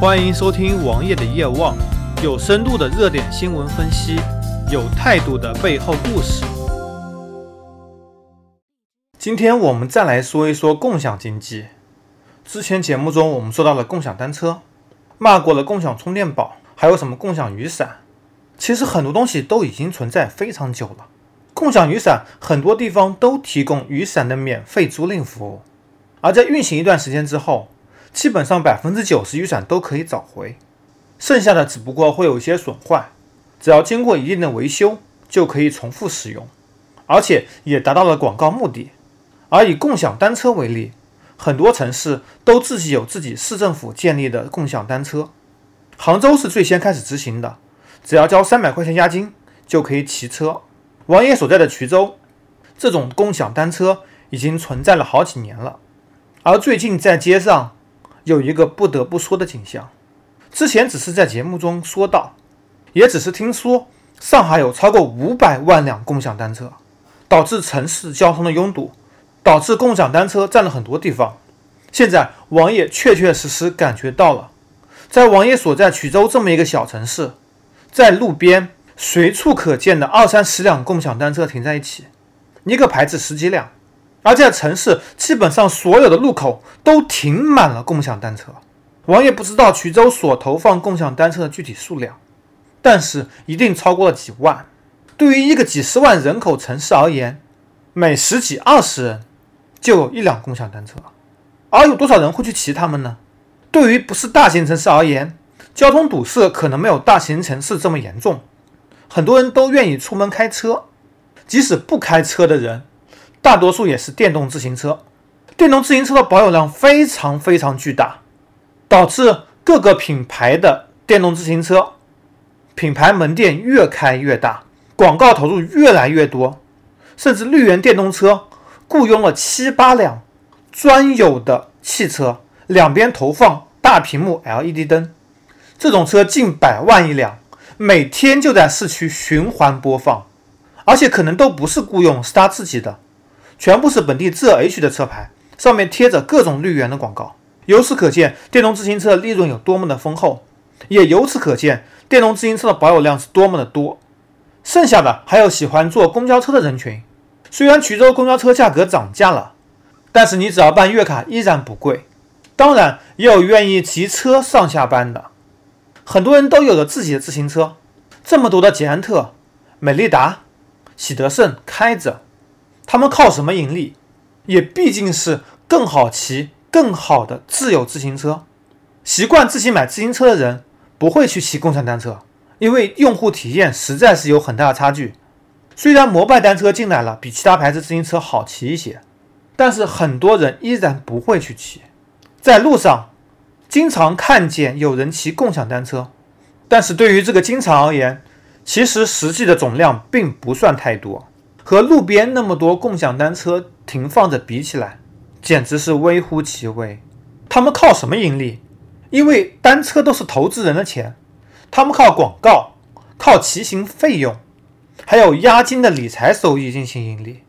欢迎收听王爷的夜望，有深度的热点新闻分析，有态度的背后故事。今天我们再来说一说共享经济。之前节目中我们说到了共享单车，骂过了共享充电宝，还有什么共享雨伞。其实很多东西都已经存在非常久了。共享雨伞，很多地方都提供雨伞的免费租赁服务，而在运行一段时间之后。基本上百分之九十雨伞都可以找回，剩下的只不过会有一些损坏，只要经过一定的维修就可以重复使用，而且也达到了广告目的。而以共享单车为例，很多城市都自己有自己市政府建立的共享单车，杭州是最先开始执行的，只要交三百块钱押金就可以骑车。王爷所在的衢州，这种共享单车已经存在了好几年了，而最近在街上。有一个不得不说的景象，之前只是在节目中说到，也只是听说上海有超过五百万辆共享单车，导致城市交通的拥堵，导致共享单车占了很多地方。现在王爷确确实实感觉到了，在王爷所在衢州这么一个小城市，在路边随处可见的二三十辆共享单车停在一起，一个牌子十几辆。而在城市，基本上所有的路口都停满了共享单车。王爷不知道衢州所投放共享单车的具体数量，但是一定超过了几万。对于一个几十万人口城市而言，每十几二十人就有一辆共享单车。而有多少人会去骑它们呢？对于不是大型城市而言，交通堵塞可能没有大型城市这么严重，很多人都愿意出门开车，即使不开车的人。大多数也是电动自行车，电动自行车的保有量非常非常巨大，导致各个品牌的电动自行车品牌门店越开越大，广告投入越来越多，甚至绿源电动车雇佣了七八辆专有的汽车，两边投放大屏幕 LED 灯，这种车近百万一辆，每天就在市区循环播放，而且可能都不是雇佣，是他自己的。全部是本地智 H 的车牌，上面贴着各种绿源的广告。由此可见，电动自行车利润有多么的丰厚，也由此可见，电动自行车的保有量是多么的多。剩下的还有喜欢坐公交车的人群。虽然衢州公交车价格涨价了，但是你只要办月卡依然不贵。当然，也有愿意骑车上下班的，很多人都有了自己的自行车。这么多的捷安特、美利达、喜德盛开着。他们靠什么盈利？也毕竟是更好骑、更好的自有自行车。习惯自己买自行车的人不会去骑共享单车，因为用户体验实在是有很大的差距。虽然摩拜单车进来了，比其他牌子自行车好骑一些，但是很多人依然不会去骑。在路上经常看见有人骑共享单车，但是对于这个经常而言，其实实际的总量并不算太多。和路边那么多共享单车停放着比起来，简直是微乎其微。他们靠什么盈利？因为单车都是投资人的钱，他们靠广告、靠骑行费用，还有押金的理财收益进行盈利。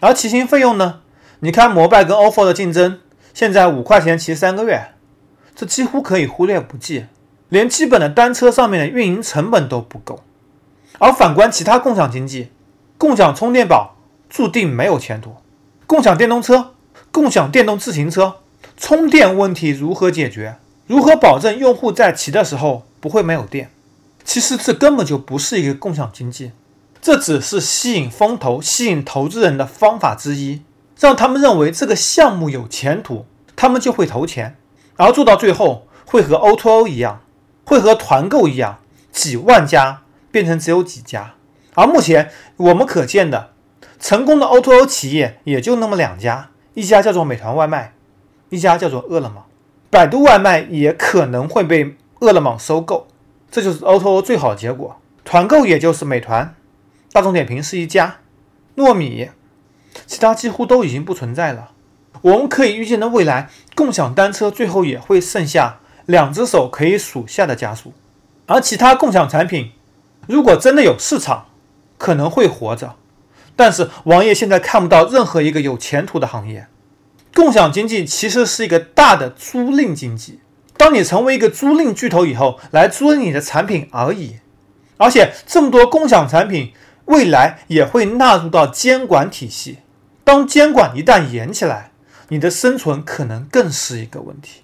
而骑行费用呢？你看摩拜跟 ofo 的竞争，现在五块钱骑三个月，这几乎可以忽略不计，连基本的单车上面的运营成本都不够。而反观其他共享经济，共享充电宝注定没有前途，共享电动车、共享电动自行车充电问题如何解决？如何保证用户在骑的时候不会没有电？其实这根本就不是一个共享经济，这只是吸引风投、吸引投资人的方法之一，让他们认为这个项目有前途，他们就会投钱，而做到最后会和 O2O 一样，会和团购一样，几万家变成只有几家。而目前我们可见的成功的 O2O 企业也就那么两家，一家叫做美团外卖，一家叫做饿了么。百度外卖也可能会被饿了么收购，这就是 O2O 最好的结果。团购也就是美团、大众点评是一家，糯米，其他几乎都已经不存在了。我们可以预见的未来，共享单车最后也会剩下两只手可以数下的家数，而其他共享产品，如果真的有市场，可能会活着，但是王爷现在看不到任何一个有前途的行业。共享经济其实是一个大的租赁经济，当你成为一个租赁巨头以后，来租赁你的产品而已。而且这么多共享产品，未来也会纳入到监管体系。当监管一旦严起来，你的生存可能更是一个问题。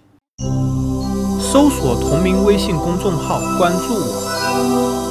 搜索同名微信公众号，关注我。